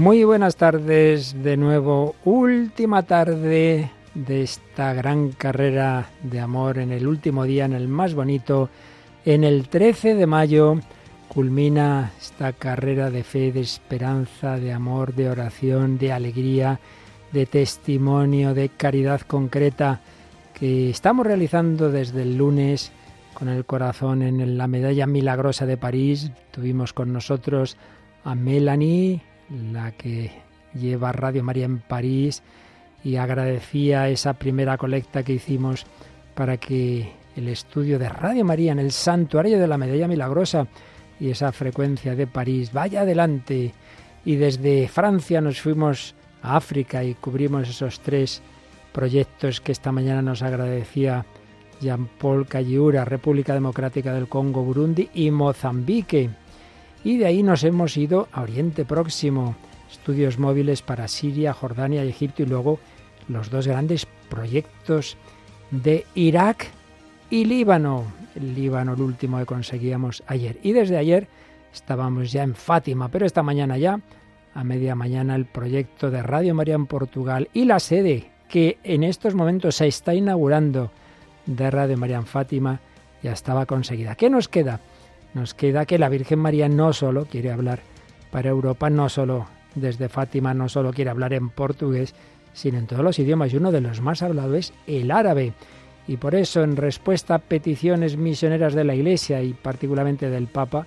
Muy buenas tardes de nuevo, última tarde de esta gran carrera de amor en el último día, en el más bonito, en el 13 de mayo culmina esta carrera de fe, de esperanza, de amor, de oración, de alegría, de testimonio, de caridad concreta que estamos realizando desde el lunes con el corazón en la medalla milagrosa de París. Tuvimos con nosotros a Melanie, la que lleva Radio María en París, y agradecía esa primera colecta que hicimos para que el estudio de Radio María en el santuario de la medalla milagrosa y esa frecuencia de París vaya adelante. Y desde Francia nos fuimos a África y cubrimos esos tres proyectos que esta mañana nos agradecía Jean-Paul Calliura, República Democrática del Congo, Burundi y Mozambique. Y de ahí nos hemos ido a Oriente Próximo, estudios móviles para Siria, Jordania y Egipto y luego los dos grandes proyectos de Irak y Líbano. Líbano, el último que conseguíamos ayer. Y desde ayer estábamos ya en Fátima, pero esta mañana ya, a media mañana, el proyecto de Radio María en Portugal y la sede que en estos momentos se está inaugurando de Radio María en Fátima ya estaba conseguida. ¿Qué nos queda? Nos queda que la Virgen María no solo quiere hablar para Europa, no solo desde Fátima, no solo quiere hablar en portugués, sino en todos los idiomas. Y uno de los más hablados es el árabe. Y por eso, en respuesta a peticiones misioneras de la Iglesia y particularmente del Papa,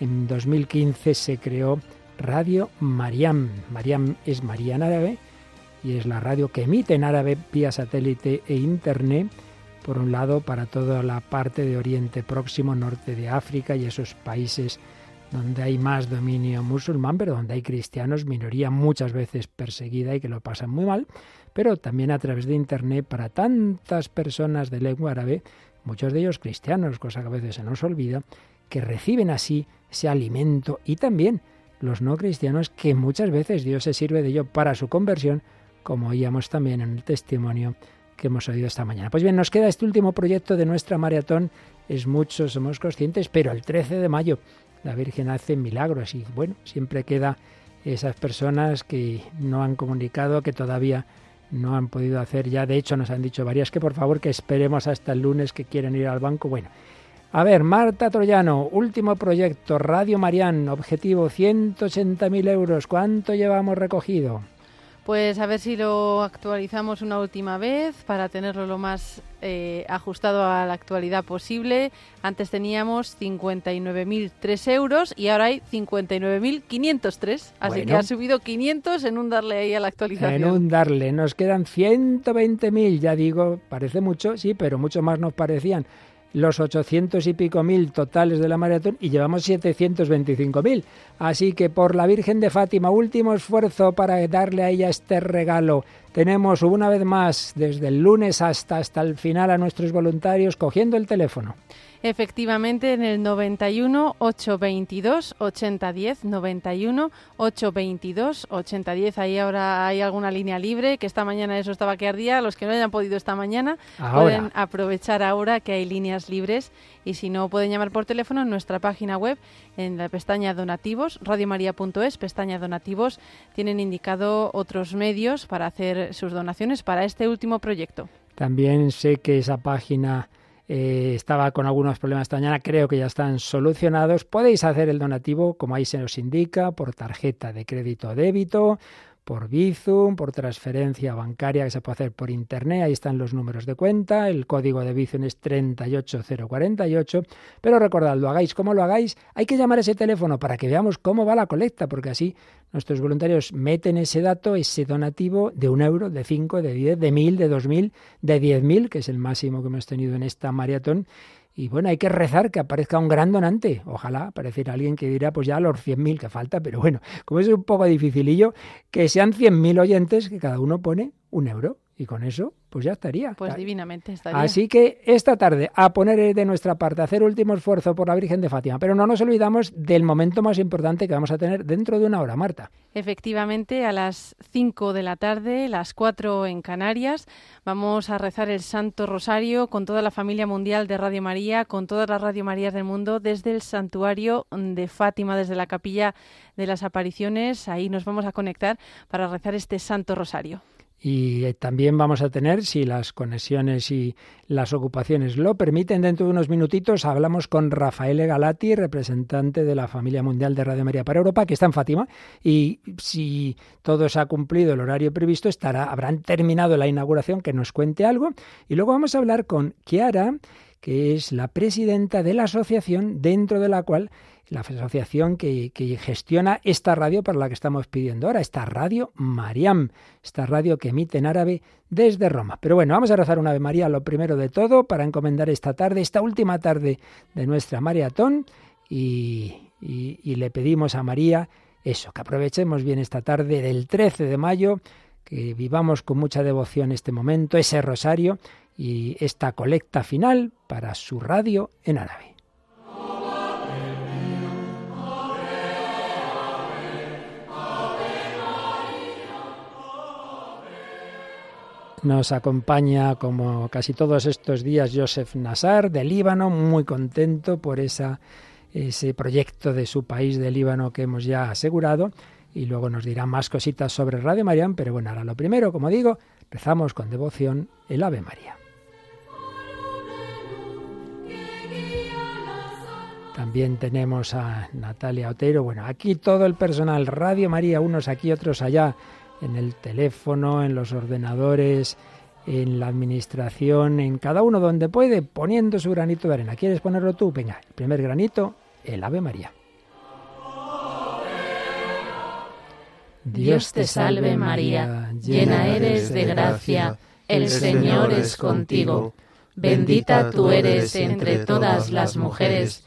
en 2015 se creó Radio Mariam. Mariam es María en árabe y es la radio que emite en árabe vía satélite e internet, por un lado para toda la parte de Oriente Próximo, norte de África y esos países donde hay más dominio musulmán, pero donde hay cristianos, minoría muchas veces perseguida y que lo pasan muy mal, pero también a través de Internet para tantas personas de lengua árabe, muchos de ellos cristianos, cosa que a veces se nos olvida, que reciben así ese alimento. Y también los no cristianos que muchas veces Dios se sirve de ello para su conversión como oíamos también en el testimonio que hemos oído esta mañana. Pues bien, nos queda este último proyecto de nuestra maratón, es mucho, somos conscientes, pero el 13 de mayo la Virgen hace milagros y bueno, siempre queda esas personas que no han comunicado, que todavía no han podido hacer ya, de hecho nos han dicho varias que por favor que esperemos hasta el lunes que quieren ir al banco. Bueno, a ver, Marta Troyano, último proyecto, Radio Marián, objetivo 180.000 euros, ¿cuánto llevamos recogido? Pues a ver si lo actualizamos una última vez para tenerlo lo más eh, ajustado a la actualidad posible. Antes teníamos 59.003 euros y ahora hay 59.503. Así que ha subido 500 en un darle ahí a la actualización. En un darle. Nos quedan 120.000, ya digo, parece mucho, sí, pero mucho más nos parecían los 800 y pico mil totales de la maratón y llevamos 725 mil. Así que por la Virgen de Fátima, último esfuerzo para darle a ella este regalo. Tenemos una vez más, desde el lunes hasta, hasta el final, a nuestros voluntarios cogiendo el teléfono. Efectivamente, en el 91 822 8010, 91 822 8010. Ahí ahora hay alguna línea libre, que esta mañana eso estaba que ardía. Los que no hayan podido esta mañana pueden aprovechar ahora que hay líneas libres y si no pueden llamar por teléfono en nuestra página web, en la pestaña donativos, radiomaria.es, pestaña donativos, tienen indicado otros medios para hacer sus donaciones para este último proyecto. También sé que esa página eh, estaba con algunos problemas esta mañana, creo que ya están solucionados. Podéis hacer el donativo, como ahí se nos indica, por tarjeta de crédito o débito, por Bizum, por transferencia bancaria que se puede hacer por internet, ahí están los números de cuenta, el código de Bizum es 38048, pero recordad, lo hagáis como lo hagáis, hay que llamar a ese teléfono para que veamos cómo va la colecta, porque así nuestros voluntarios meten ese dato, ese donativo de un euro, de cinco, de diez, de mil, de dos mil, de diez mil, que es el máximo que hemos tenido en esta maratón, y bueno, hay que rezar que aparezca un gran donante. Ojalá apareciera alguien que dirá, pues ya los 100.000 que falta, pero bueno, como es un poco dificilillo, que sean 100.000 oyentes, que cada uno pone un euro. Y con eso, pues ya estaría. Pues divinamente estaría. Así que esta tarde, a poner de nuestra parte, a hacer último esfuerzo por la Virgen de Fátima. Pero no nos olvidamos del momento más importante que vamos a tener dentro de una hora, Marta. Efectivamente, a las 5 de la tarde, las 4 en Canarias, vamos a rezar el Santo Rosario con toda la familia mundial de Radio María, con todas las Radio Marías del mundo, desde el santuario de Fátima, desde la capilla de las apariciones. Ahí nos vamos a conectar para rezar este Santo Rosario. Y eh, también vamos a tener, si las conexiones y las ocupaciones lo permiten, dentro de unos minutitos hablamos con Rafael Galati, representante de la familia mundial de Radio María para Europa, que está en Fátima. Y si todo se ha cumplido el horario previsto, estará, habrán terminado la inauguración, que nos cuente algo. Y luego vamos a hablar con Kiara, que es la presidenta de la asociación dentro de la cual la asociación que, gestiona esta radio para la que estamos pidiendo ahora, esta radio Mariam, esta radio que emite en árabe desde Roma. Pero bueno, vamos a rezar una Ave María lo primero de todo para encomendar esta tarde, esta última tarde de nuestra maratón y, y le pedimos a María eso, que aprovechemos bien esta tarde del 13 de mayo, que vivamos con mucha devoción este momento, ese rosario y esta colecta final para su radio en árabe. Nos acompaña, como casi todos estos días, Joseph Nassar de Líbano, muy contento por ese proyecto de su país de Líbano que hemos ya asegurado. Y luego nos dirá más cositas sobre Radio Marián, pero bueno, ahora lo primero, como digo, rezamos con devoción el Ave María. También tenemos a Natalia Otero. Bueno, aquí todo el personal, Radio María, unos aquí, otros allá en el teléfono, en los ordenadores, en la administración, en cada uno donde puede, poniendo su granito de arena. ¿Quieres ponerlo tú? Venga, el primer granito, el Ave María. Dios te salve María, llena eres de gracia, el Señor es contigo. Bendita tú eres entre todas las mujeres,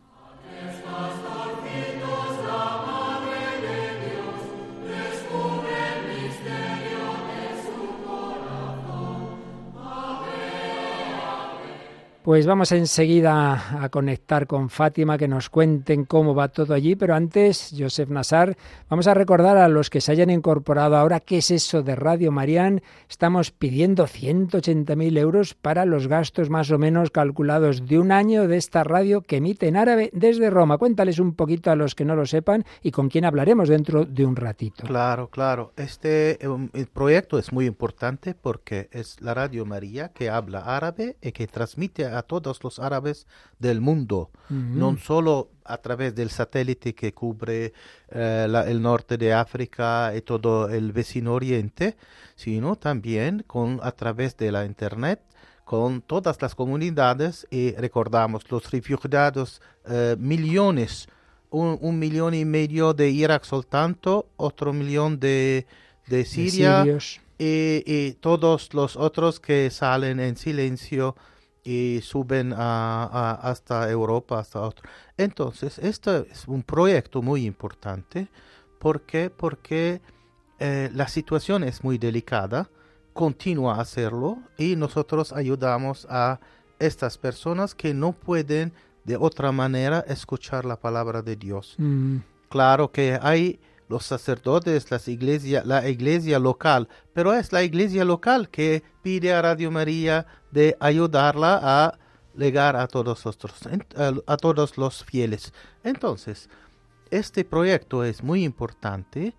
Pues vamos enseguida a conectar con Fátima, que nos cuenten cómo va todo allí, pero antes, Joseph Nassar, vamos a recordar a los que se hayan incorporado ahora qué es eso de Radio Marián. Estamos pidiendo 180.000 euros para los gastos más o menos calculados de un año de esta radio que emite en árabe desde Roma. Cuéntales un poquito a los que no lo sepan y con quién hablaremos dentro de un ratito. Claro, claro. Este um, proyecto es muy importante porque es la Radio María que habla árabe y que transmite a todos los árabes del mundo, no solo a través del satélite que cubre eh, el norte de África y todo el vecino oriente, sino también con, a través de la Internet con todas las comunidades y recordamos los refugiados, eh, millones, un, millón y medio de Irak soltanto, otro millón de, de Siria y, y, todos los otros que salen en silencio y suben a, hasta Europa, hasta otro. Entonces, esto es un proyecto muy importante. ¿Por qué? Porque eh, la situación es muy delicada, continúa a hacerlo y nosotros ayudamos a estas personas que no pueden de otra manera escuchar la palabra de Dios. Mm. Claro que hay los sacerdotes, la iglesia local, pero es la iglesia local que pide a Radio María de ayudarla a llegar a todos, a todos los fieles. Entonces, este proyecto es muy importante,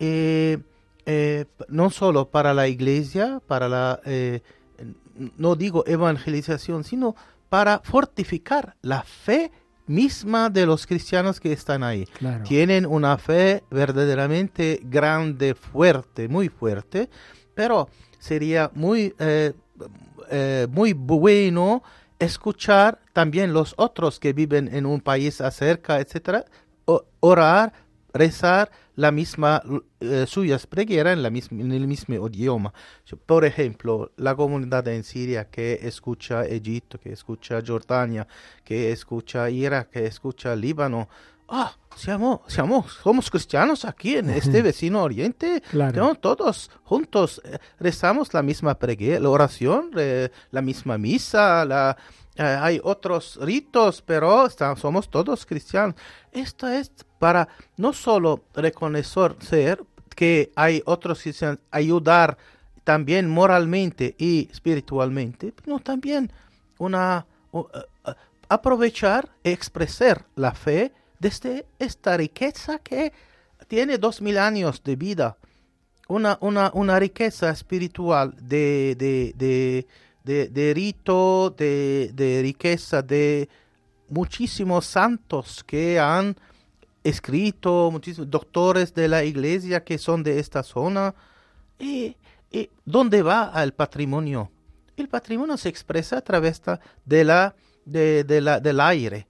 eh, eh, no solo para la iglesia, para la, eh, no digo evangelización, sino para fortificar la fe misma de los cristianos que están ahí. Tienen una fe verdaderamente grande, fuerte, muy fuerte, pero sería muy, eh, eh, muy bueno escuchar también los otros que viven en un país acerca, etcétera, orar rezar la misma eh, suyas en, la en el mismo idioma. Por ejemplo, la comunidad en Siria que escucha Egipto, que escucha Jordania, que escucha Irak, que escucha Líbano. Ah, somos cristianos aquí en este vecino oriente. Todos juntos eh, rezamos la misma preguera, la oración, eh, la misma misa, la, eh, hay otros ritos, pero somos todos cristianos. Esto es para no solo reconocer que hay otros cristianos, ayudar también moralmente y espiritualmente, sino también una, uh, aprovechar y expresar la fe desde esta riqueza que tiene dos mil años de vida, una, una, una riqueza espiritual de, de de, rito, de, riqueza, de muchísimos santos que han escrito, muchísimos doctores de la iglesia que son de esta zona. ¿Y, dónde va el patrimonio? El patrimonio se expresa a través de la, de, la, del aire,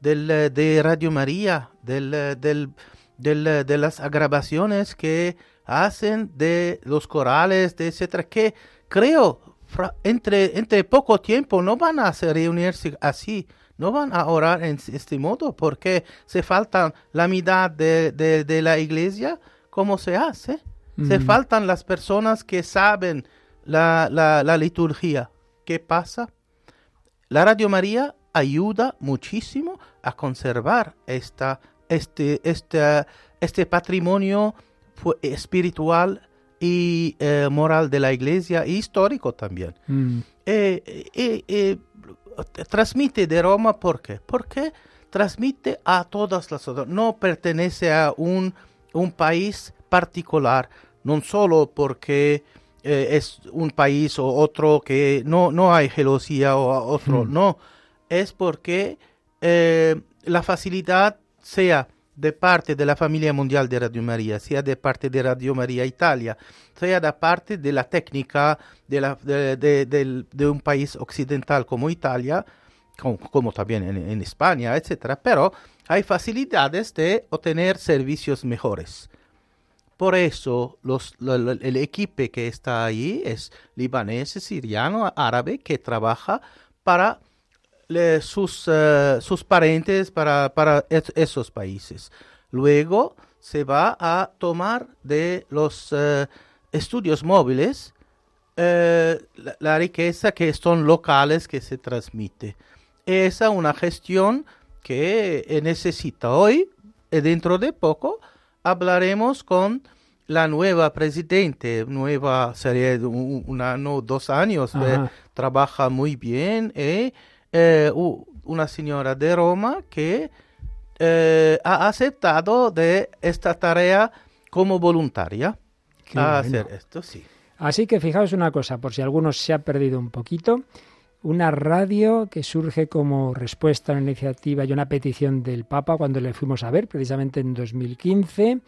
del, de Radio María, del, del, de las grabaciones que hacen de los corales, de etcétera, que creo entre, entre poco tiempo no van a reunirse así, no van a orar en este modo porque se faltan la mitad de, de, la iglesia, ¿cómo se hace? Se faltan las personas que saben la, la, liturgia. ¿Qué pasa? La Radio María ayuda muchísimo a conservar esta, este, este, este patrimonio espiritual y eh, moral de la iglesia y histórico también. Mm. Eh, eh, transmite de Roma, ¿por qué? Porque transmite a todas las otras, no pertenece a un, un país particular, no solo porque es un país o otro que no, no hay gelosía o otro, mm. no, es porque la facilidad sea de parte de la familia mundial de Radio María, sea de parte de Radio María Italia, sea de parte de la técnica de, un país occidental como Italia, como, también en, España, etc. Pero hay facilidades de obtener servicios mejores. Por eso el equipo que está ahí es libanés, siriano, árabe, que trabaja para sus, eh, sus parientes para, para esos países. Luego se va a tomar de los eh, estudios móviles eh, la, riqueza que son locales que se transmite. Esa es una gestión que necesita hoy y dentro de poco hablaremos con la nueva presidente, nueva sería un, año, dos años, trabaja muy bien y eh, una señora de Roma que eh, ha aceptado de esta tarea como voluntaria a hacer esto, sí. Así que fijaos una cosa, por si alguno se ha perdido un poquito, una radio que surge como respuesta a una iniciativa y una petición del Papa cuando le fuimos a ver, precisamente en 2015,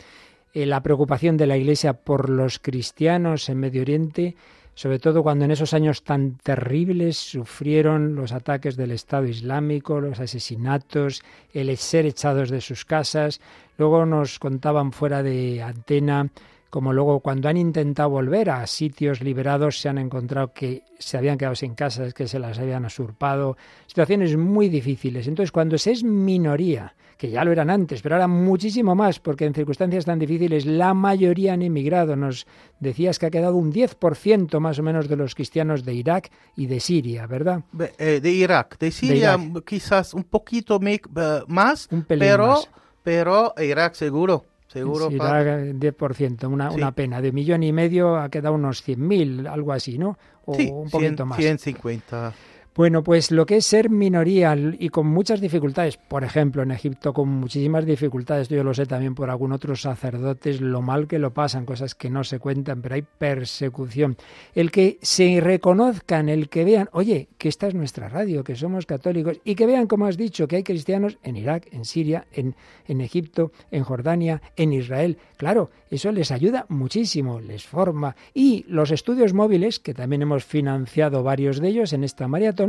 eh, la preocupación de la Iglesia por los cristianos en Medio Oriente sobre todo cuando en esos años tan terribles sufrieron los ataques del Estado Islámico, los asesinatos, el ser echados de sus casas. Luego nos contaban fuera de antena como luego cuando han intentado volver a sitios liberados se han encontrado que se habían quedado sin casas, que se las habían usurpado, situaciones muy difíciles. Entonces, cuando se es minoría, que ya lo eran antes, pero ahora muchísimo más, porque en circunstancias tan difíciles la mayoría han emigrado. Nos decías que ha quedado un 10% más o menos de los cristianos de Irak y de Siria, ¿verdad? Eh, de Irak, de Siria quizás un poquito eh, más, pero, pero Irak seguro. Seguro, sí, 10%, una, una pena. De millón y medio ha quedado unos 100.000, algo así, ¿no? O un poquito más. 150. Bueno, pues lo que es ser minoría y con muchas dificultades, por ejemplo, en Egipto con muchísimas dificultades, yo lo sé también por algún otro sacerdotes, lo mal que lo pasan, cosas que no se cuentan, pero hay persecución. El que se reconozcan, el que vean, oye, que esta es nuestra radio, que somos católicos, y que vean, como has dicho, que hay cristianos en Irak, en Siria, en, en Egipto, en Jordania, en Israel. Claro, eso les ayuda muchísimo, les forma. Y los estudios móviles, que también hemos financiado varios de ellos en esta maratón,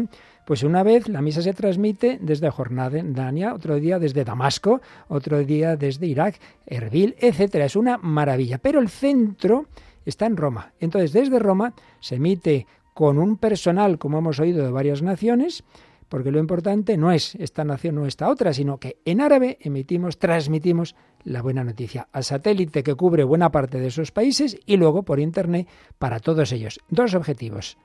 pues una vez la misa se transmite desde Jordania, otro día desde Damasco, otro día desde Irak, Erbil, etcétera. Es una maravilla. Pero el centro está en Roma. Entonces, desde Roma se emite con un personal, como hemos oído, de varias naciones, porque lo importante no es esta nación o esta otra, sino que en árabe emitimos, transmitimos la buena noticia al satélite que cubre buena parte de esos países y luego por Internet para todos ellos. Dos objetivos.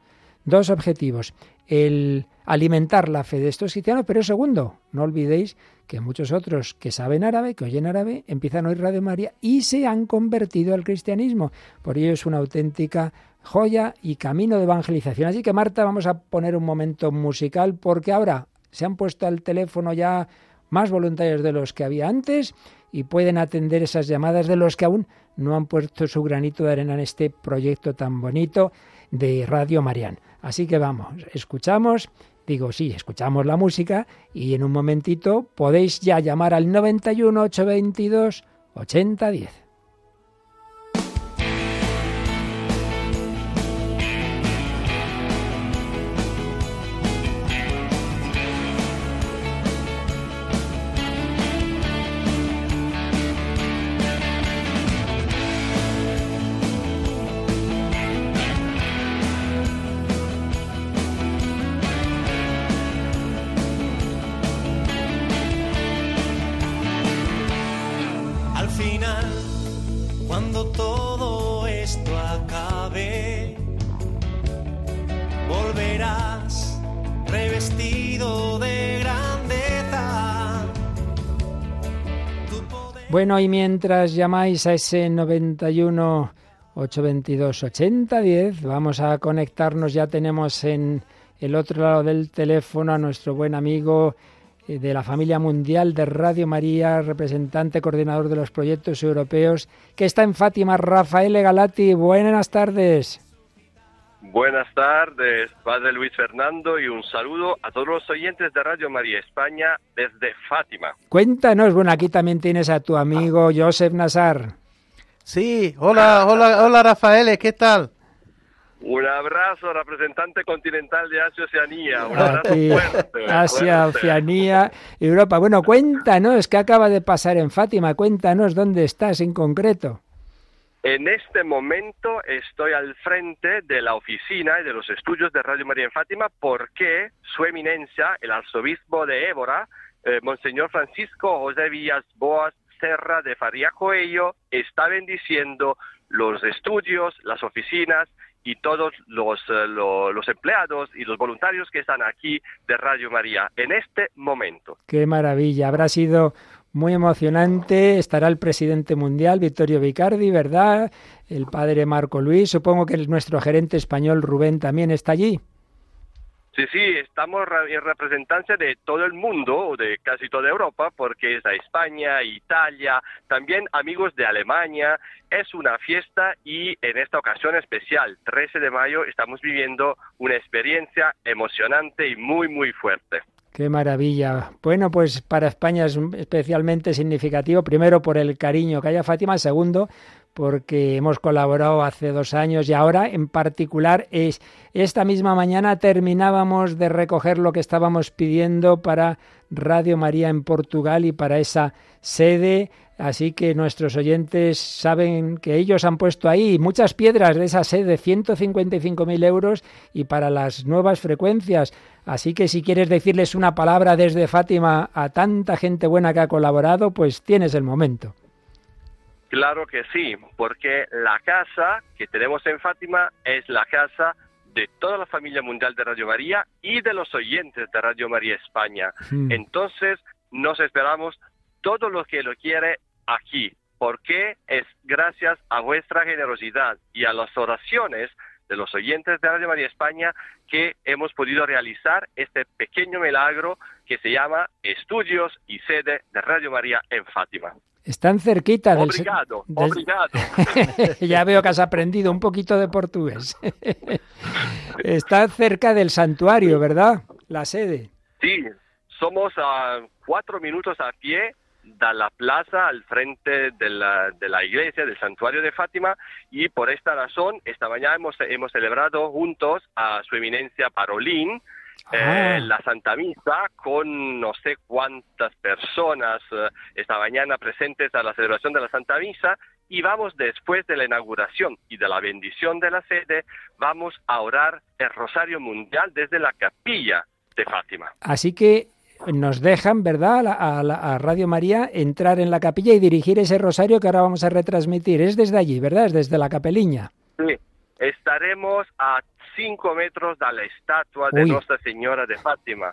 Dos objetivos. El alimentar la fe de estos cristianos, pero segundo, no olvidéis que muchos otros que saben árabe, que oyen árabe, empiezan a oír Radio María y se han convertido al cristianismo. Por ello es una auténtica joya y camino de evangelización. Así que Marta, vamos a poner un momento musical porque ahora se han puesto al teléfono ya más voluntarios de los que había antes y pueden atender esas llamadas de los que aún no han puesto su granito de arena en este proyecto tan bonito de Radio Marián. Así que vamos, escuchamos, digo sí, escuchamos la música y en un momentito podéis ya llamar al 91 822 8010. Bueno, y mientras llamáis a ese 91 822 8010, vamos a conectarnos. Ya tenemos en el otro lado del teléfono a nuestro buen amigo eh, de la familia mundial de Radio María, representante coordinador de los proyectos europeos, que está en Fátima, Rafael Galati. Buenas tardes. Buenas tardes, Padre Luis Fernando, y un saludo a todos los oyentes de Radio María España desde Fátima. Cuéntanos, bueno, aquí también tienes a tu amigo Joseph Nazar. Sí, hola, hola, hola Rafael, ¿qué tal? Un abrazo, representante continental de Asia Oceanía. Un abrazo fuerte. Asia, Oceanía, Europa. Bueno, cuéntanos, ¿qué acaba de pasar en Fátima? Cuéntanos dónde estás en concreto. En este momento estoy al frente de la oficina y de los estudios de Radio María en Fátima porque su eminencia, el arzobispo de Évora, eh, Monseñor Francisco José Villas Boas Serra de Faría Coello, está bendiciendo los estudios, las oficinas y todos los, eh, los, empleados y los voluntarios que están aquí de Radio María en este momento. Qué maravilla. Habrá sido muy emocionante. Estará el presidente mundial, Vittorio Vicardi, ¿verdad? El padre Marco Luis. Supongo que nuestro gerente español Rubén también está allí. Sí, sí, estamos en representancia de todo el mundo, de casi toda Europa, porque es a España, Italia, también amigos de Alemania. Es una fiesta y en esta ocasión especial, 13 de mayo, estamos viviendo una experiencia emocionante y muy, muy fuerte. Qué maravilla. Bueno, pues para España es especialmente significativo, primero por el cariño que haya Fátima, segundo porque hemos colaborado hace dos años y ahora en particular es esta misma mañana terminábamos de recoger lo que estábamos pidiendo para Radio María en Portugal y para esa sede Así que nuestros oyentes saben que ellos han puesto ahí muchas piedras de esa sede, 155.000 euros y para las nuevas frecuencias. Así que si quieres decirles una palabra desde Fátima a tanta gente buena que ha colaborado, pues tienes el momento. Claro que sí, porque la casa que tenemos en Fátima es la casa de toda la familia mundial de Radio María y de los oyentes de Radio María España. Hmm. Entonces, nos esperamos todo lo que lo quiere aquí, porque es gracias a vuestra generosidad y a las oraciones de los oyentes de Radio María España que hemos podido realizar este pequeño milagro que se llama Estudios y Sede de Radio María en Fátima. Están cerquita del... Obrigado, obrigado. ya veo que has aprendido un poquito de portugués. Está cerca del santuario, ¿verdad? La sede. Sí, somos a cuatro minutos a pie da la plaza al frente de la, de la iglesia, del santuario de Fátima, y por esta razón, esta mañana hemos, hemos celebrado juntos a su eminencia Parolín, eh, ah. la Santa Misa con no sé cuántas personas eh, esta mañana presentes a la celebración de la Santa Misa y vamos después de la inauguración y de la bendición de la sede, vamos a orar el Rosario Mundial desde la capilla de Fátima. Así que nos dejan, ¿verdad?, a, a, Radio María entrar en la capilla y dirigir ese rosario que ahora vamos a retransmitir. Es desde allí, ¿verdad? Es desde la capeliña. Sí, estaremos a cinco metros de la estatua de Nuestra Señora de Fátima.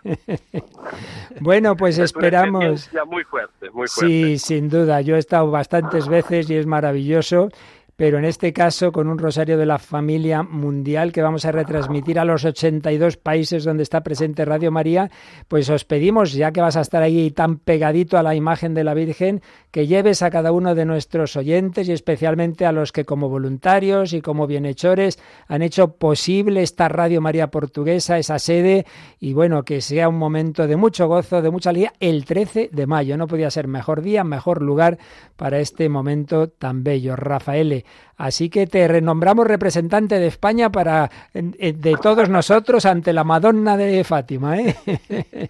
bueno, pues esperamos. muy fuerte, muy fuerte. Sí, sin duda. Yo he estado bastantes veces y es maravilloso pero en este caso con un rosario de la familia mundial que vamos a retransmitir a los 82 países donde está presente Radio María, pues os pedimos, ya que vas a estar ahí tan pegadito a la imagen de la Virgen, que lleves a cada uno de nuestros oyentes y especialmente a los que como voluntarios y como bienhechores han hecho posible esta Radio María portuguesa, esa sede, y bueno, que sea un momento de mucho gozo, de mucha alegría, el 13 de mayo. No podía ser mejor día, mejor lugar para este momento tan bello. Rafael, Así que te renombramos representante de España para de todos nosotros ante la Madonna de Fátima. ¿eh?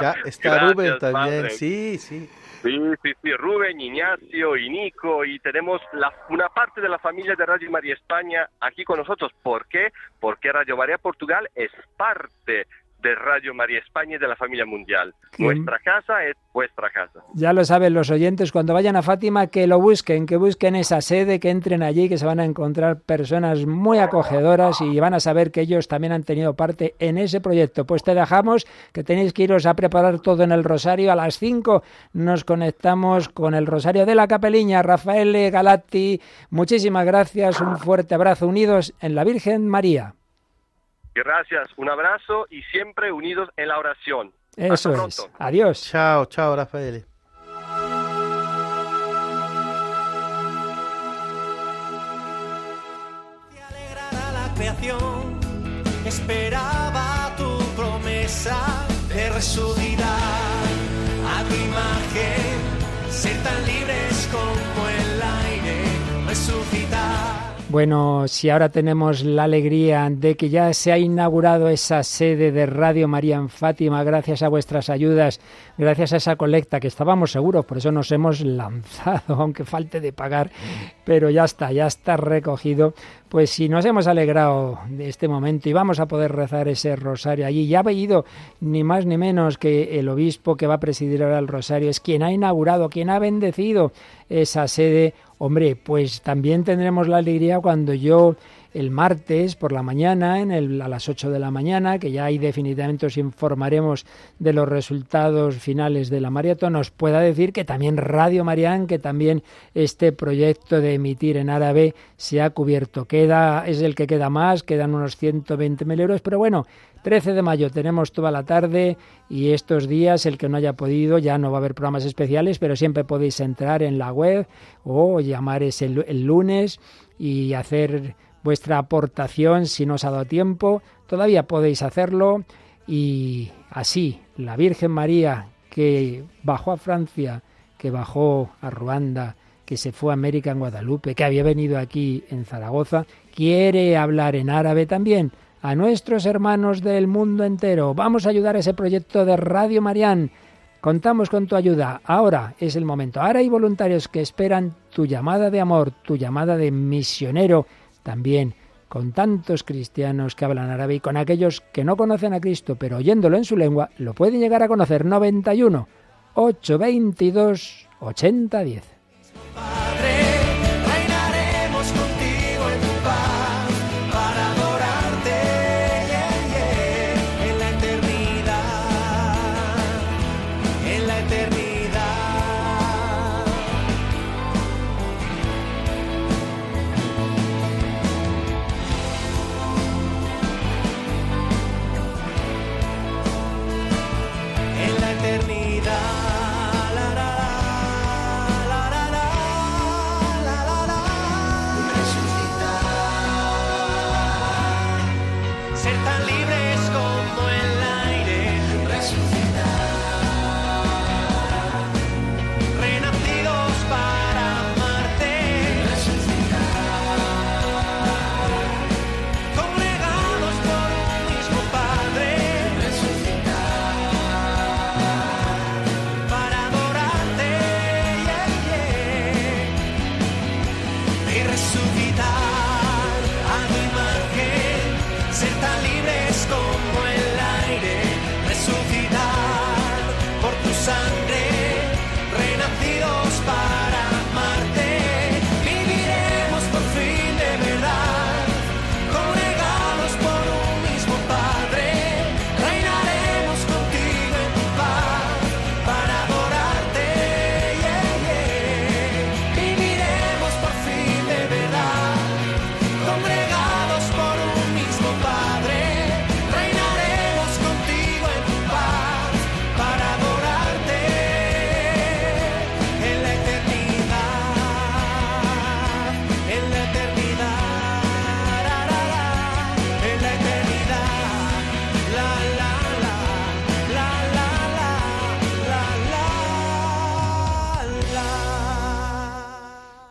Ya está Rubén también, sí, sí. Sí, sí, sí, Rubén, Ignacio y Nico, y tenemos la, una parte de la familia de Radio María España aquí con nosotros. ¿Por qué? Porque Radio María Portugal es parte de Radio María España y de la familia mundial. Nuestra casa es vuestra casa. Ya lo saben los oyentes, cuando vayan a Fátima, que lo busquen, que busquen esa sede, que entren allí, que se van a encontrar personas muy acogedoras y van a saber que ellos también han tenido parte en ese proyecto. Pues te dejamos, que tenéis que iros a preparar todo en el Rosario. A las 5 nos conectamos con el Rosario de la Capeliña. Rafael Galati, muchísimas gracias, un fuerte abrazo, unidos en la Virgen María. Gracias, un abrazo y siempre unidos en la oración. Eso es. Adiós. Chao, chao, Rafael. Te alegrará la creación, esperaba tu promesa de resucitar a tu imagen, ser tan libres como el aire, resucitar. Bueno, si ahora tenemos la alegría de que ya se ha inaugurado esa sede de Radio María en Fátima, gracias a vuestras ayudas, gracias a esa colecta que estábamos seguros, por eso nos hemos lanzado, aunque falte de pagar, pero ya está, ya está recogido. Pues si nos hemos alegrado de este momento y vamos a poder rezar ese rosario allí, ya ha venido ni más ni menos que el obispo que va a presidir ahora el rosario, es quien ha inaugurado, quien ha bendecido esa sede Hombre, pues también tendremos la alegría cuando yo el martes por la mañana, en el, a las 8 de la mañana, que ya ahí definitivamente os informaremos de los resultados finales de la maratón, os pueda decir que también Radio Marián, que también este proyecto de emitir en árabe se ha cubierto. Queda, es el que queda más, quedan unos 120.000 euros, pero bueno, 13 de mayo tenemos toda la tarde y estos días el que no haya podido ya no va a haber programas especiales, pero siempre podéis entrar en la web o llamar ese, el lunes y hacer vuestra aportación si no os ha dado tiempo. Todavía podéis hacerlo y así la Virgen María que bajó a Francia, que bajó a Ruanda, que se fue a América en Guadalupe, que había venido aquí en Zaragoza, quiere hablar en árabe también a nuestros hermanos del mundo entero. Vamos a ayudar a ese proyecto de Radio Marián. Contamos con tu ayuda. Ahora es el momento. Ahora hay voluntarios que esperan tu llamada de amor, tu llamada de misionero también con tantos cristianos que hablan árabe y con aquellos que no conocen a Cristo, pero oyéndolo en su lengua, lo pueden llegar a conocer. 91 822 8010.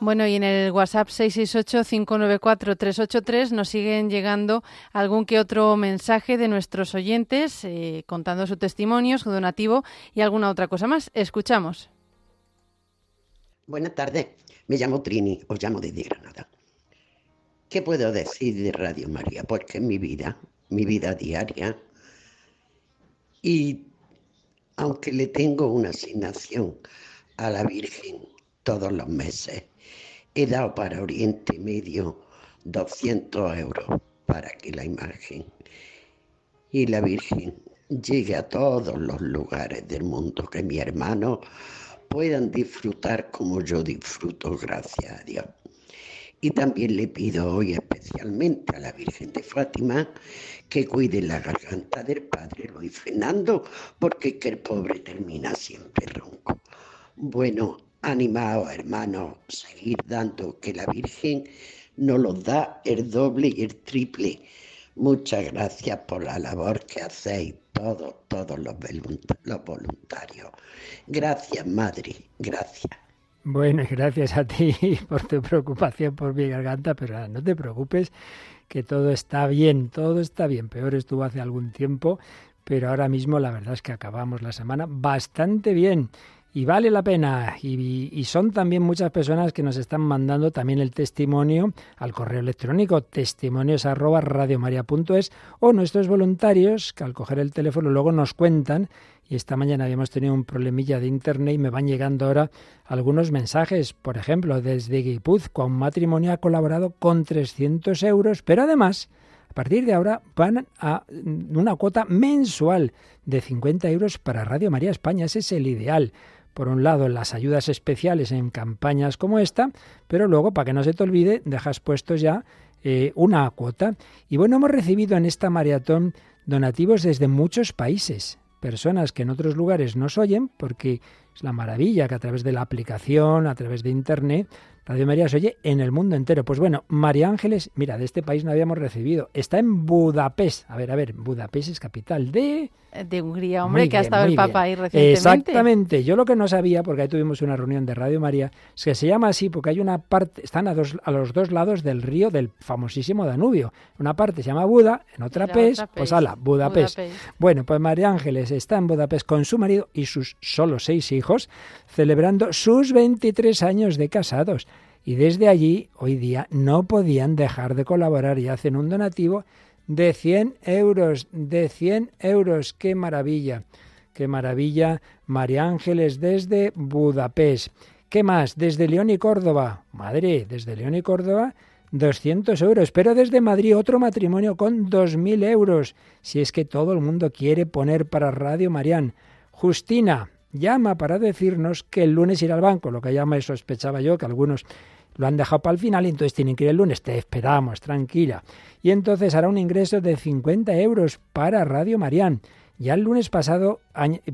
Bueno, y en el WhatsApp 668-594-383 nos siguen llegando algún que otro mensaje de nuestros oyentes eh, contando su testimonio, su donativo y alguna otra cosa más. Escuchamos. Buenas tardes, me llamo Trini, os llamo desde Granada. ¿Qué puedo decir de Radio María? Porque es mi vida, mi vida diaria. Y aunque le tengo una asignación a la Virgen todos los meses, he dado para Oriente Medio 200 euros para que la imagen y la Virgen llegue a todos los lugares del mundo, que mi hermano puedan disfrutar como yo disfruto, gracias a Dios. Y también le pido hoy especialmente a la Virgen de Fátima que cuide la garganta del padre Luis Fernando, porque es que el pobre termina siempre ronco. Bueno, animaos, hermanos, seguir dando que la Virgen nos los da el doble y el triple. Muchas gracias por la labor que hacéis todos, todos los, los voluntarios. Gracias, Madre, gracias. Bueno, gracias a ti por tu preocupación por mi garganta, pero no te preocupes, que todo está bien, todo está bien. Peor estuvo hace algún tiempo, pero ahora mismo la verdad es que acabamos la semana bastante bien y vale la pena. Y, son también muchas personas que nos están mandando también el testimonio al correo electrónico testimonios o nuestros voluntarios que al coger el teléfono luego nos cuentan. Y esta mañana habíamos tenido un problemilla de internet y me van llegando ahora algunos mensajes. Por ejemplo, desde Guipúzcoa un matrimonio ha colaborado con 300 euros, pero además a partir de ahora van a una cuota mensual de 50 euros para Radio María España. Ese es el ideal por un lado, las ayudas especiales en campañas como esta, pero luego, para que no se te olvide, dejas puestos ya eh, una cuota. Y bueno, hemos recibido en esta maratón donativos desde muchos países, personas que en otros lugares nos oyen, porque es la maravilla que a través de la aplicación, a través de Internet, Radio María se oye en el mundo entero. Pues bueno, María Ángeles, mira, de este país no habíamos recibido. Está en Budapest. A ver, a ver, Budapest es capital de... De Hungría, hombre, que ha estado el Papa ahí recientemente. Exactamente. Yo lo que no sabía, porque ahí tuvimos una reunión de Radio María, es que se llama así porque hay una parte, están a, dos, a los dos lados del río del famosísimo Danubio. Una parte se llama Buda, en otra Pes, pues ala, Budapest. Budapest. Bueno, pues María Ángeles está en Budapest con su marido y sus solo seis hijos, celebrando sus 23 años de casados. Y desde allí, hoy día, no podían dejar de colaborar y hacen un donativo de 100 euros, de 100 euros. ¡Qué maravilla! ¡Qué maravilla! María Ángeles desde Budapest. ¿Qué más? Desde León y Córdoba. Madre, desde León y Córdoba, 200 euros. Pero desde Madrid otro matrimonio con 2.000 euros. Si es que todo el mundo quiere poner para Radio Marián. Justina, llama para decirnos que el lunes irá al banco, lo que ya me sospechaba yo, que algunos lo han dejado para el final y entonces tienen que ir el lunes. Te esperamos, tranquila. Y entonces hará un ingreso de 50 euros para Radio Marián. Ya el lunes pasado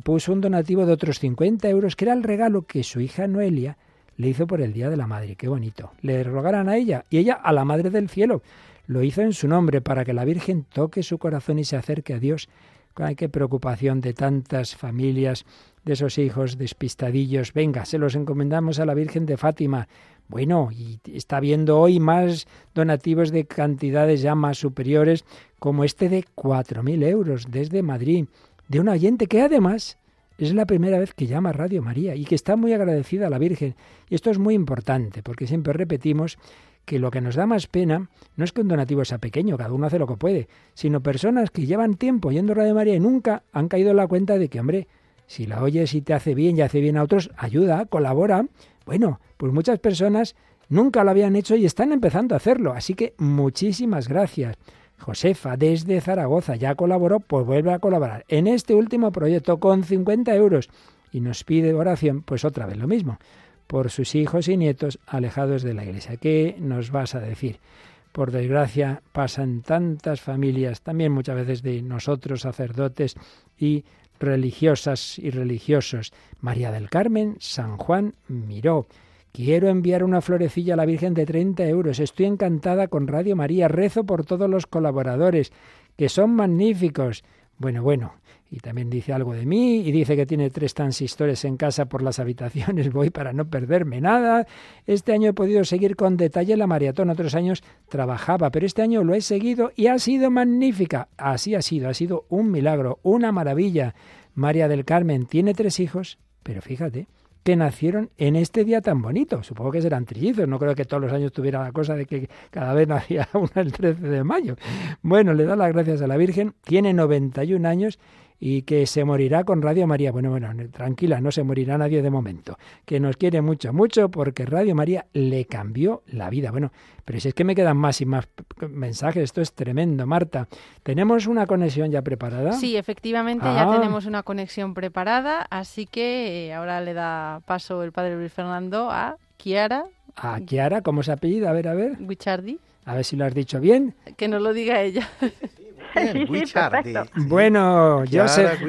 puso un donativo de otros 50 euros, que era el regalo que su hija Noelia le hizo por el Día de la Madre. Qué bonito. Le rogaran a ella y ella a la Madre del Cielo. Lo hizo en su nombre para que la Virgen toque su corazón y se acerque a Dios. Ay, qué preocupación de tantas familias de esos hijos despistadillos. Venga, se los encomendamos a la Virgen de Fátima. Bueno, y está viendo hoy más donativos de cantidades ya más superiores, como este de 4.000 euros desde Madrid, de un oyente que además es la primera vez que llama a Radio María y que está muy agradecida a la Virgen. Y esto es muy importante, porque siempre repetimos que lo que nos da más pena no es que un donativo sea pequeño, cada uno hace lo que puede, sino personas que llevan tiempo oyendo Radio María y nunca han caído en la cuenta de que, hombre, si la oyes y te hace bien y hace bien a otros, ayuda, colabora. Bueno, pues muchas personas nunca lo habían hecho y están empezando a hacerlo. Así que muchísimas gracias. Josefa, desde Zaragoza, ya colaboró, pues vuelve a colaborar en este último proyecto con 50 euros y nos pide oración, pues otra vez lo mismo, por sus hijos y nietos alejados de la iglesia. ¿Qué nos vas a decir? Por desgracia, pasan tantas familias, también muchas veces de nosotros, sacerdotes y religiosas y religiosos. María del Carmen, San Juan Miró. Quiero enviar una florecilla a la Virgen de 30 euros. Estoy encantada con Radio María. Rezo por todos los colaboradores, que son magníficos. Bueno, bueno, y también dice algo de mí y dice que tiene tres transistores en casa por las habitaciones. Voy para no perderme nada. Este año he podido seguir con detalle la maratón. Otros años trabajaba, pero este año lo he seguido y ha sido magnífica. Así ha sido, ha sido un milagro, una maravilla. María del Carmen tiene tres hijos, pero fíjate, que nacieron en este día tan bonito. Supongo que serán trillizos, no creo que todos los años tuviera la cosa de que cada vez nacía uno el 13 de mayo. Bueno, le da las gracias a la Virgen, tiene 91 años y que se morirá con Radio María. Bueno, bueno, tranquila, no se morirá nadie de momento. Que nos quiere mucho, mucho, porque Radio María le cambió la vida. Bueno, pero si es que me quedan más y más mensajes, esto es tremendo, Marta. ¿Tenemos una conexión ya preparada? Sí, efectivamente, ya ah. tenemos una conexión preparada, así que eh, ahora le da paso el padre Luis Fernando a Kiara. A Kiara, ¿cómo se apellida? A ver, a ver. Guichardi. A ver si lo has dicho bien. Que nos lo diga ella. Bueno, Joseph,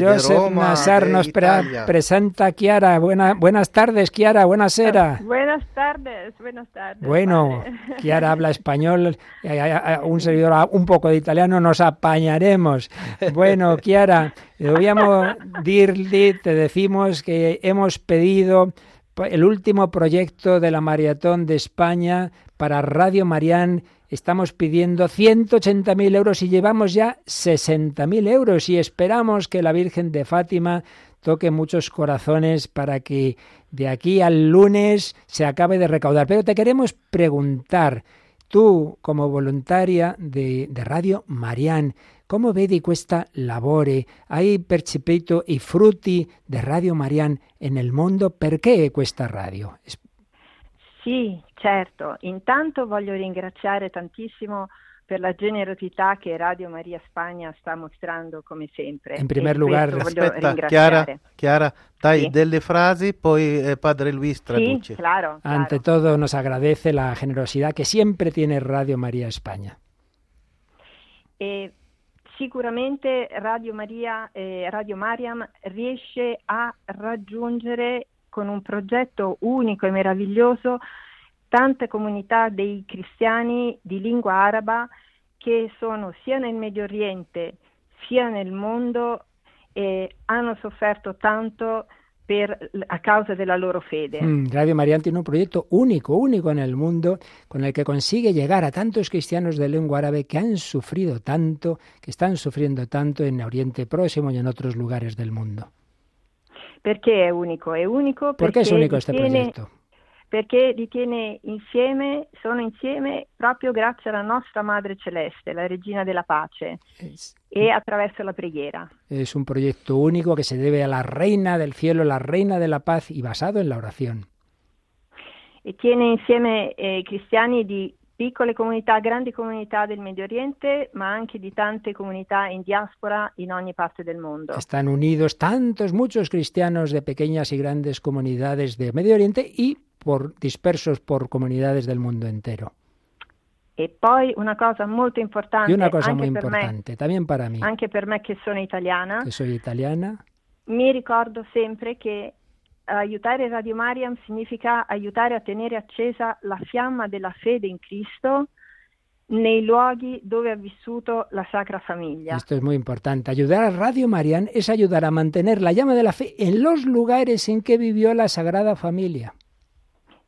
Joseph Nazar nos presenta Kiara. Buena, buenas tardes, Kiara. Buenas era. Buenas tardes, buenas tardes. Bueno, Kiara habla español, un servidor un poco de italiano, nos apañaremos. Bueno, Kiara, te decimos que hemos pedido el último proyecto de la maratón de España para Radio Marián estamos pidiendo 180.000 euros y llevamos ya 60.000 euros y esperamos que la Virgen de Fátima toque muchos corazones para que de aquí al lunes se acabe de recaudar. Pero te queremos preguntar, tú como voluntaria de, de Radio Marián, ¿cómo vedi questa labore? Hai percepito i frutti de Radio Marián en el mondo? Perché questa radio? Sì, certo. Intanto voglio ringraziare tantissimo per la generosità che Radio Maria Spagna sta mostrando come sempre. In primo luogo, aspetta, Chiara, Chiara, dai sì. delle frasi, poi eh, Padre Luis traduce. Sí, claro, claro. Ante todo, nos agradece la generosidad que siempre tiene Radio María España. E sicuramente Radio Maria, eh, Radio Mariam riesce a raggiungere con un progetto unico e meraviglioso tante comunità dei cristiani di lingua araba che sono sia nel Medio Oriente sia nel mondo e hanno sofferto tanto per, a causa della loro fede. Mm, Radio María tiene un proyecto único, único en el mundo, con el que consigue llegar a tantos cristianos de lengua árabe que han sufrido tanto, que están sufriendo tanto en Oriente Próximo y en otros lugares del mundo. Perché è unico? È unico perché, perché è unico questo progetto? Perché li tiene insieme, sono insieme proprio grazie alla nostra Madre Celeste, la Regina della Pace, es, e attraverso la preghiera. Es un proyecto único que se debe a la Reina del Cielo, la Reina de la Paz y basado en la oración. E tiene insieme eh, cristiani di piccole comunità, grandi comunità del Medio Oriente, ma anche di tante comunità in diaspora in ogni parte del mondo. Están unidos tantos, muchos cristianos de pequeñas y grandes comunidades del Medio Oriente y por, dispersos por comunidades del mundo entero. E poi una cosa molto importante, cosa muy importante, me, anche per me che sono italiana, que soy italiana, mi ricordo sempre che aiutare Radio Mariam significa aiutare a tenere accesa la fiamma della fede in Cristo nei luoghi dove ha vissuto la Sacra Familia. Esto es muy importante. Ayudar a Radio Marian es ayudar a mantener la llama de la fe en los lugares en que vivió la Sagrada Familia.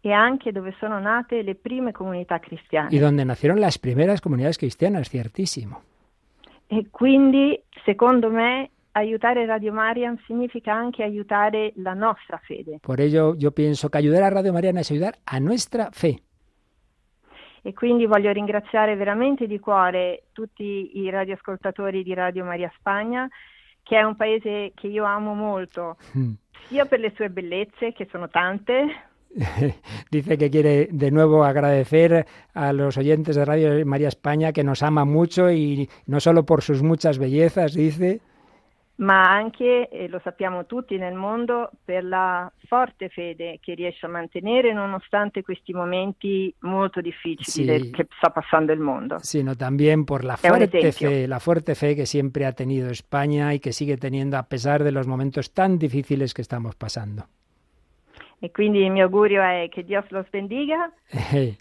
E anche dove sono nate le prime comunità cristiane. Y donde nacieron las primeras comunidades cristianas, ciertísimo. E quindi, secondo me, aiutare Radio Marian significa anche aiutare la nostra fede. Por ello yo pienso que ayudar a Radio Marian es ayudar a nuestra fe. E quindi voglio ringraziare veramente di cuore tutti i radioascoltatori di Radio Maria Spagna, che è un paese che io amo molto, mm. sia per le sue bellezze, che sono tante, Dice que quiere de nuevo agradecer a los oyentes de Radio María España que nos ama mucho y no solo por sus muchas bellezas, dice, ma anche, e lo sappiamo tutti nel mondo, per la forte fede che riesce a mantenere nonostante questi momenti molto difficili sí. che sta passando il mondo. Sino también por la fuerte fe, la fuerte fe que siempre ha tenido España y que sigue teniendo a pesar de los momentos tan difíciles que estamos pasando. E quindi il mio augurio è che Dios los bendiga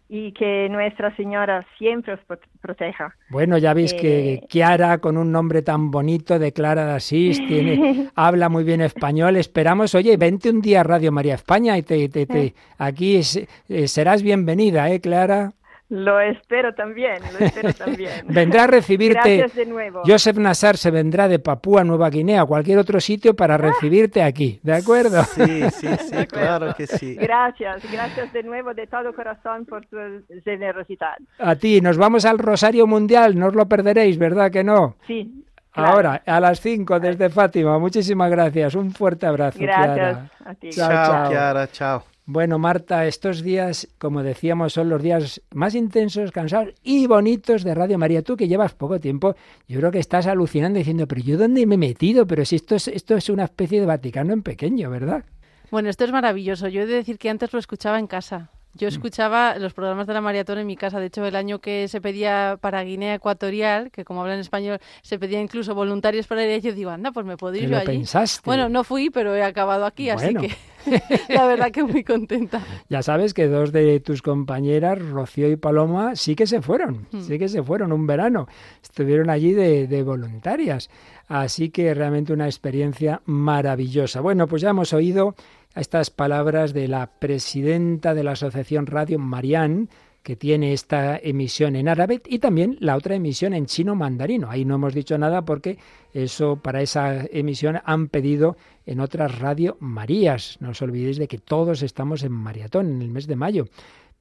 y que Nuestra Señora siempre os proteja. Bueno, ya veis que eh, Kiara, con un nombre tan bonito de Clara de Asís, tiene, habla muy bien español. Esperamos, oye, vente un día a Radio María España y te, te, te aquí eh, serás bienvenida, ¿eh, Clara? Lo espero también, lo espero también. vendrá a recibirte. Gracias de nuevo. Joseph Nassar se vendrá de Papúa Nueva Guinea o cualquier otro sitio para ah. recibirte aquí, ¿de acuerdo? Sí, sí, sí, claro que sí. Gracias, gracias de nuevo de todo corazón por tu generosidad. A ti, nos vamos al Rosario Mundial, no os lo perderéis, ¿verdad que no? Sí. Ahora, a las 5 desde Fátima. Muchísimas gracias. Un fuerte abrazo. Gracias a ti. Chao, chao. Kiara, chao. Bueno, Marta, estos días, como decíamos, son los días más intensos, cansados y bonitos de Radio María. Tú que llevas poco tiempo, yo creo que estás alucinando diciendo, pero yo dónde me he metido, pero si esto es, esto es una especie de Vaticano en pequeño, ¿verdad? Bueno, esto es maravilloso. Yo he de decir que antes lo escuchaba en casa. Yo escuchaba los programas de la maratón en mi casa. De hecho, el año que se pedía para Guinea Ecuatorial, que como hablan español, se pedía incluso voluntarios para ir, yo digo, anda, pues me puedo ir yo allí. Pensaste? Bueno, no fui, pero he acabado aquí, así que la verdad que muy contenta. Ya sabes que dos de tus compañeras, Rocío y Paloma, sí que se fueron, mm. sí que se fueron un verano. Estuvieron allí de, de voluntarias. Así que realmente una experiencia maravillosa. Bueno, pues ya hemos oído a estas palabras de la presidenta de la Asociación Radio Marián, que tiene esta emisión en árabe y también la otra emisión en chino mandarino. Ahí no hemos dicho nada porque eso para esa emisión han pedido en otras Radio Marías. No os olvidéis de que todos estamos en maratón en el mes de mayo.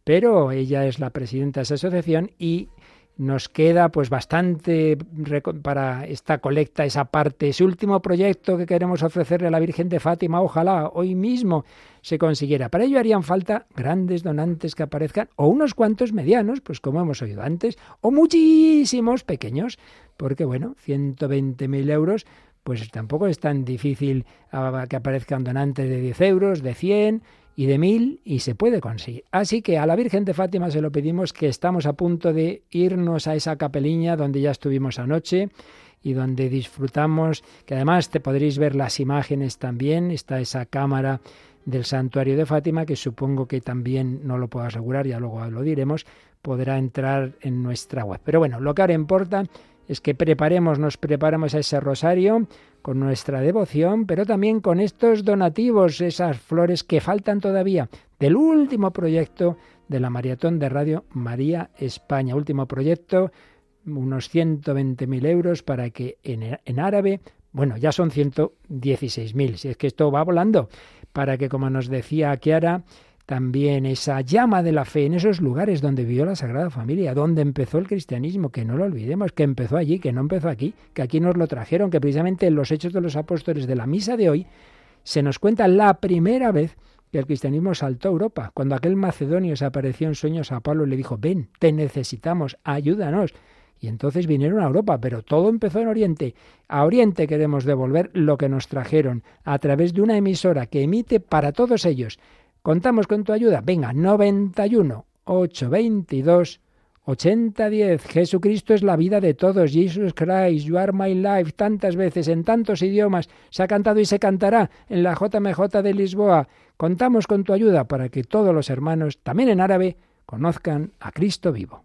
Pero ella es la presidenta de esa asociación y nos queda pues bastante para esta colecta, esa parte, ese último proyecto que queremos ofrecerle a la Virgen de Fátima, ojalá hoy mismo se consiguiera. Para ello harían falta grandes donantes que aparezcan, o unos cuantos medianos, pues como hemos oído antes, o muchísimos pequeños, porque bueno, 120.000 euros, pues tampoco es tan difícil ah, que aparezcan donantes de 10 euros, de 100, y de mil y se puede conseguir. Así que a la Virgen de Fátima se lo pedimos que estamos a punto de irnos a esa capeliña donde ya estuvimos anoche y donde disfrutamos, que además te podréis ver las imágenes también, está esa cámara del santuario de Fátima, que supongo que también, no lo puedo asegurar, ya luego lo diremos, podrá entrar en nuestra web. Pero bueno, lo que ahora importa es que preparemos, nos preparamos a ese rosario con nuestra devoción, pero también con estos donativos, esas flores que faltan todavía del último proyecto de la maratón de Radio María España. Último proyecto, unos 120.000 euros para que en, en árabe, bueno, ya son 116.000, si es que esto va volando, para que, como nos decía Kiara, también esa llama de la fe en esos lugares donde vivió la Sagrada Familia, donde empezó el cristianismo, que no lo olvidemos, que empezó allí, que no empezó aquí, que aquí nos lo trajeron, que precisamente en los Hechos de los Apóstoles de la misa de hoy se nos cuenta la primera vez que el cristianismo saltó a Europa, cuando aquel macedonio se apareció en sueños a Pablo y le dijo, ven, te necesitamos, ayúdanos. Y entonces vinieron a Europa, pero todo empezó en Oriente. A Oriente queremos devolver lo que nos trajeron a través de una emisora que emite para todos ellos Contamos con tu ayuda. Venga, 91 822 8010. Jesucristo es la vida de todos. Jesus Christ, you are my life. Tantas veces, en tantos idiomas, se ha cantado y se cantará en la JMJ de Lisboa. Contamos con tu ayuda para que todos los hermanos, también en árabe, conozcan a Cristo vivo.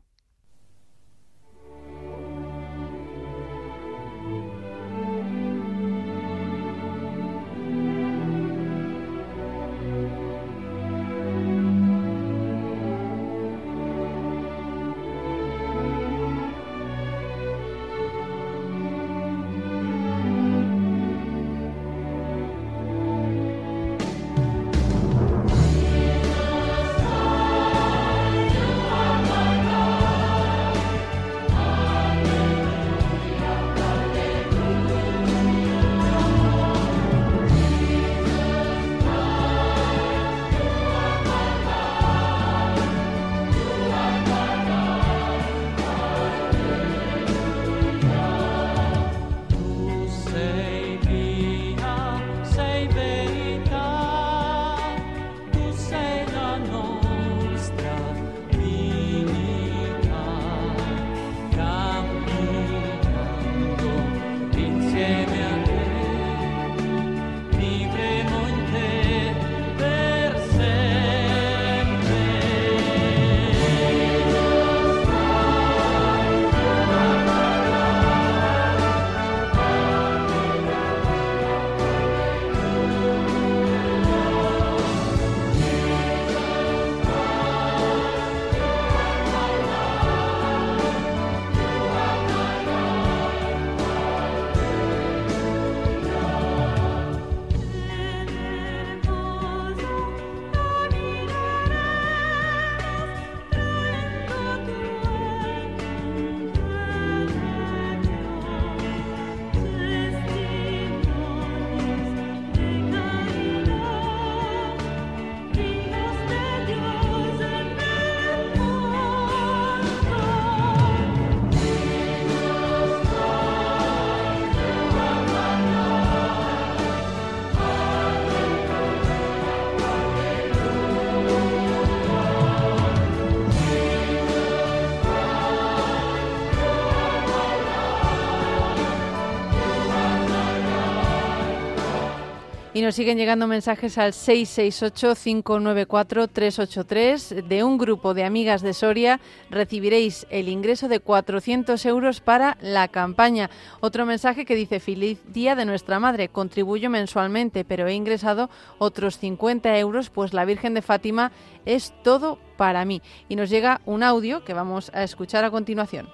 Y nos siguen llegando mensajes al 668-594-383. De un grupo de amigas de Soria recibiréis el ingreso de 400 euros para la campaña. Otro mensaje que dice, feliz día de nuestra madre. Contribuyo mensualmente, pero he ingresado otros 50 euros, pues la Virgen de Fátima es todo para mí. Y nos llega un audio que vamos a escuchar a continuación.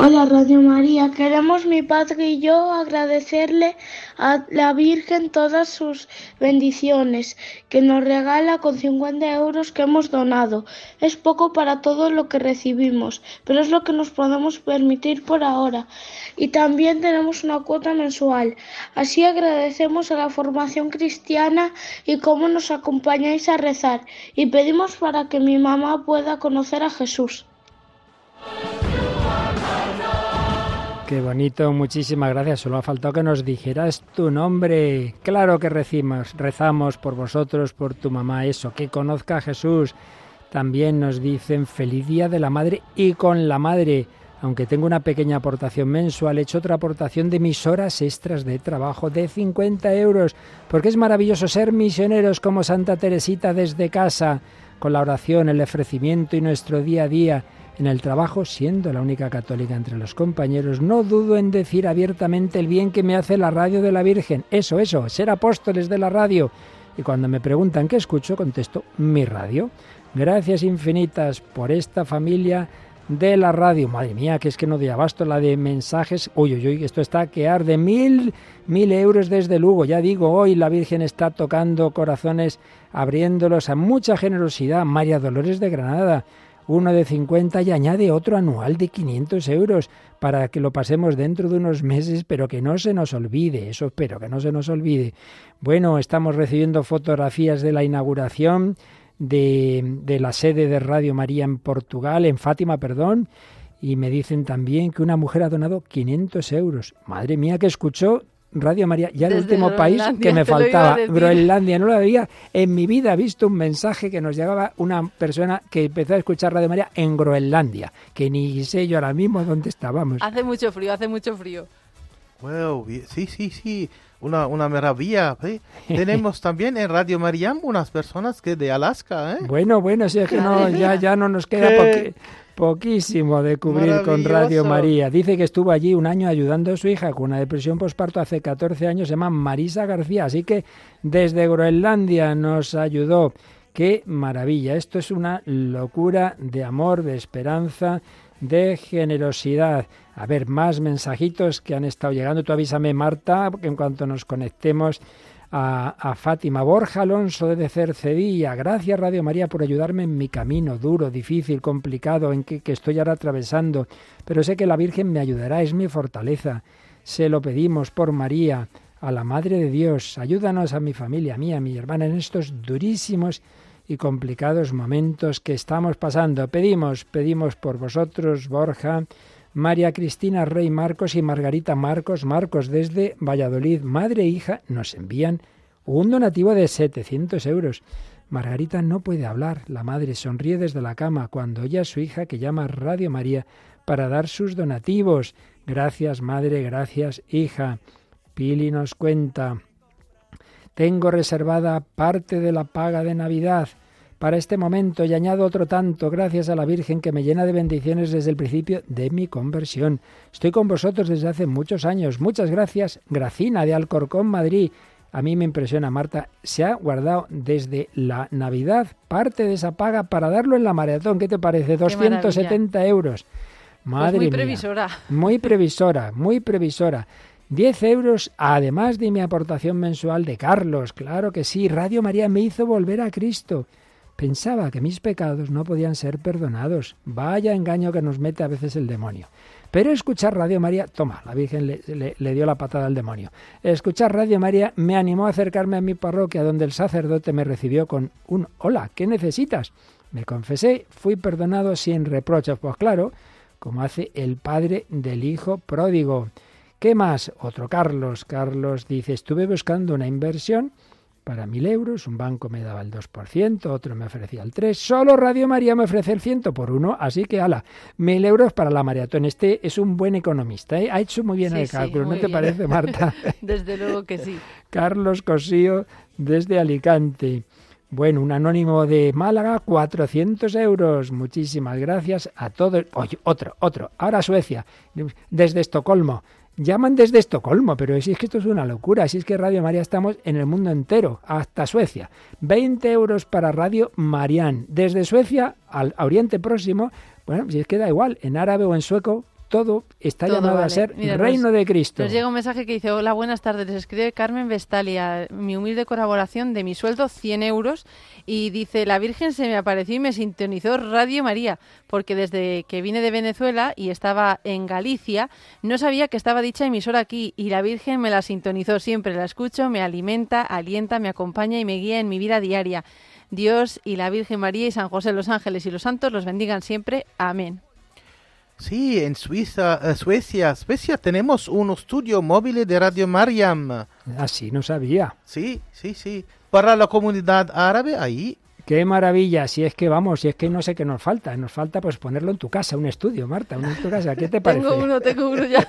Hola Radio María, queremos mi padre y yo agradecerle a la Virgen todas sus bendiciones que nos regala con 50 euros que hemos donado. Es poco para todo lo que recibimos, pero es lo que nos podemos permitir por ahora. Y también tenemos una cuota mensual. Así agradecemos a la formación cristiana y cómo nos acompañáis a rezar. Y pedimos para que mi mamá pueda conocer a Jesús. Qué bonito, muchísimas gracias. Solo ha faltado que nos dijeras tu nombre. Claro que recimos, rezamos por vosotros, por tu mamá, eso, que conozca a Jesús. También nos dicen feliz día de la madre y con la madre. Aunque tengo una pequeña aportación mensual, he hecho otra aportación de mis horas extras de trabajo de 50 euros, porque es maravilloso ser misioneros como Santa Teresita desde casa, con la oración, el ofrecimiento y nuestro día a día. En el trabajo, siendo la única católica entre los compañeros, no dudo en decir abiertamente el bien que me hace la radio de la Virgen. Eso, eso, ser apóstoles de la radio. Y cuando me preguntan qué escucho, contesto mi radio. Gracias infinitas por esta familia de la radio. Madre mía, que es que no de abasto la de mensajes. Uy, uy, uy, esto está que arde. Mil, mil euros desde Lugo. Ya digo, hoy la Virgen está tocando corazones, abriéndolos a mucha generosidad. María Dolores de Granada uno de 50 y añade otro anual de 500 euros para que lo pasemos dentro de unos meses, pero que no se nos olvide, eso espero, que no se nos olvide. Bueno, estamos recibiendo fotografías de la inauguración de, de la sede de Radio María en Portugal, en Fátima, perdón, y me dicen también que una mujer ha donado 500 euros. Madre mía, que escuchó Radio María, ya el último país que me faltaba, Groenlandia, no lo había en mi vida visto un mensaje que nos llegaba una persona que empezó a escuchar Radio María en Groenlandia, que ni sé yo ahora mismo dónde estábamos. Hace mucho frío, hace mucho frío. Wow, sí, sí, sí, una, una maravilla. ¿eh? Tenemos también en Radio María unas personas que de Alaska. ¿eh? Bueno, bueno, si es que no, ya, ya no nos queda porque Poquísimo de cubrir con Radio María. Dice que estuvo allí un año ayudando a su hija con una depresión posparto hace 14 años, se llama Marisa García, así que desde Groenlandia nos ayudó. Qué maravilla, esto es una locura de amor, de esperanza, de generosidad. A ver, más mensajitos que han estado llegando. Tú avísame, Marta, que en cuanto nos conectemos a, Fátima Borja Alonso de Cercedilla. Gracias Radio María por ayudarme en mi camino duro, difícil, complicado, en que, que estoy ahora atravesando. Pero sé que la Virgen me ayudará, es mi fortaleza. Se lo pedimos por María, a la Madre de Dios. Ayúdanos a mi familia, a mí, a mi hermana en estos durísimos y complicados momentos que estamos pasando. Pedimos, pedimos por vosotros, Borja, María Cristina Rey Marcos y Margarita Marcos Marcos desde Valladolid, madre e hija, nos envían un donativo de 700 euros. Margarita no puede hablar. La madre sonríe desde la cama cuando oye a su hija que llama Radio María para dar sus donativos. Gracias, madre, gracias, hija. Pili nos cuenta. Tengo reservada parte de la paga de Navidad para este momento y añado otro tanto, gracias a la Virgen que me llena de bendiciones desde el principio de mi conversión. Estoy con vosotros desde hace muchos años. Muchas gracias, Gracina de Alcorcón, Madrid. A mí me impresiona, Marta, se ha guardado desde la Navidad parte de esa paga para darlo en la maratón. ¿Qué te parece? 270 euros. Pues Madre muy previsora. Muy previsora, muy previsora. 10 euros además de mi aportación mensual de Carlos. Claro que sí, Radio María me hizo volver a Cristo. Pensaba que mis pecados no podían ser perdonados. Vaya engaño que nos mete a veces el demonio. Pero escuchar Radio María, toma, la Virgen le, dio la patada al demonio. Escuchar Radio María me animó a acercarme a mi parroquia donde el sacerdote me recibió con un hola, ¿qué necesitas? Me confesé, fui perdonado sin reproches. Pues claro, como hace el padre del hijo pródigo. ¿Qué más? Otro Carlos. Carlos dice, estuve buscando una inversión para mil euros, un banco me daba el 2%, otro me ofrecía el 3%, solo Radio María me ofrece el 100 por uno, así que ala, mil euros para la maratón. Este es un buen economista, ¿eh? ha hecho muy bien el cálculo, ¿no te parece, Marta? desde luego que sí. Carlos Cosío, desde Alicante. Bueno, un anónimo de Málaga, 400 euros. Muchísimas gracias a todos. Oye, otro, otro. Ahora Suecia, desde Estocolmo. Llaman desde Estocolmo, pero si es que esto es una locura, si es que Radio María estamos en el mundo entero, hasta Suecia. 20 euros para Radio Marián, desde Suecia al Oriente Próximo, bueno, si es que da igual, en árabe o en sueco, todo está llamado a ser reino de Cristo. Nos llega un mensaje que dice, hola, buenas tardes, les escribe Carmen Vestalia, mi humilde colaboración de mi sueldo, 100 euros, y dice, la Virgen se me apareció y me sintonizó Radio María, porque desde que vine de Venezuela y estaba en Galicia, no sabía que estaba dicha emisora aquí, y la Virgen me la sintonizó siempre, la escucho, me alimenta, alienta, me acompaña y me guía en mi vida diaria. Dios y la Virgen María y San José los ángeles y los santos los bendigan siempre. Amén. Sí, en Suiza, eh, Suecia, Suecia tenemos un estudio móvil de Radio Mariam. Ah, sí, no sabía. Sí, sí, sí. Para la comunidad árabe, ahí. Qué maravilla, si es que vamos, si es que no sé qué nos falta, nos falta pues ponerlo en tu casa, un estudio, Marta, en tu casa, ¿qué te parece? tengo uno, tengo uno ya.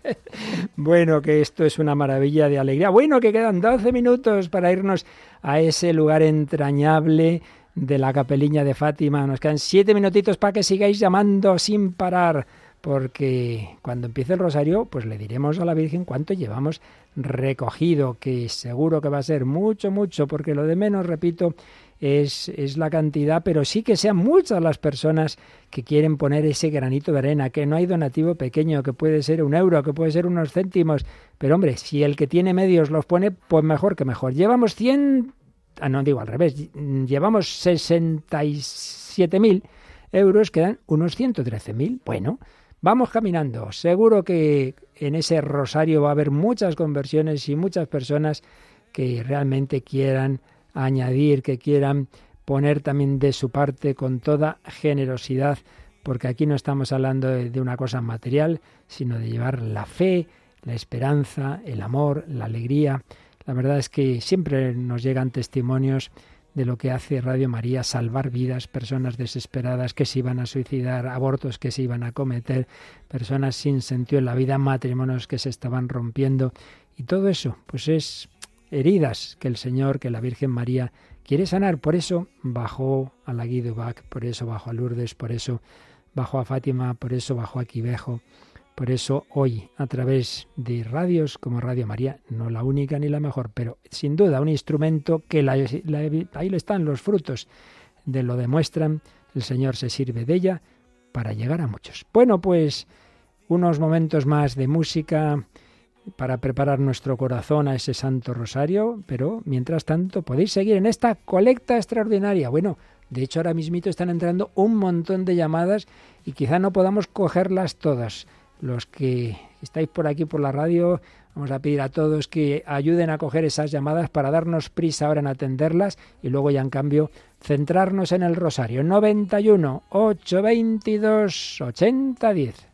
bueno, que esto es una maravilla de alegría. Bueno, que quedan 12 minutos para irnos a ese lugar entrañable de la capeliña de Fátima. Nos quedan siete minutitos para que sigáis llamando sin parar, porque cuando empiece el rosario, pues le diremos a la Virgen cuánto llevamos recogido, que seguro que va a ser mucho, mucho, porque lo de menos, repito, es, es, la cantidad, pero sí que sean muchas las personas que quieren poner ese granito de arena, que no hay donativo pequeño, que puede ser un euro, que puede ser unos céntimos, pero hombre, si el que tiene medios los pone, pues mejor que mejor. Llevamos 100 ah, no digo al revés, llevamos 67.000 euros, quedan unos 113.000. Bueno, vamos caminando. Seguro que en ese rosario va a haber muchas conversiones y muchas personas que realmente quieran añadir, que quieran poner también de su parte con toda generosidad, porque aquí no estamos hablando de, de una cosa material, sino de llevar la fe, la esperanza, el amor, la alegría, la verdad es que siempre nos llegan testimonios de lo que hace Radio María, salvar vidas, personas desesperadas que se iban a suicidar, abortos que se iban a cometer, personas sin sentido en la vida, matrimonios que se estaban rompiendo y todo eso, pues es heridas que el Señor, que la Virgen María quiere sanar. Por eso bajó a la Guidobac, por eso bajó a Lourdes, por eso bajó a Fátima, por eso bajó a Quivejo, por eso hoy, a través de radios como Radio María, no la única ni la mejor, pero sin duda un instrumento que la, ahí le están los frutos, de lo demuestran, el Señor se sirve de ella para llegar a muchos. Bueno, pues unos momentos más de música para preparar nuestro corazón a ese Santo Rosario, pero mientras tanto podéis seguir en esta colecta extraordinaria. Bueno, de hecho ahora mismito están entrando un montón de llamadas y quizá no podamos cogerlas todas los que estáis por aquí por la radio, vamos a pedir a todos que ayuden a coger esas llamadas para darnos prisa ahora en atenderlas y luego ya en cambio centrarnos en el rosario. 91 822 8010.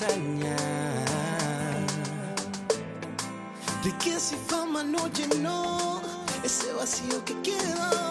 ¿De qué si fama no llenó ese vacío que quedó?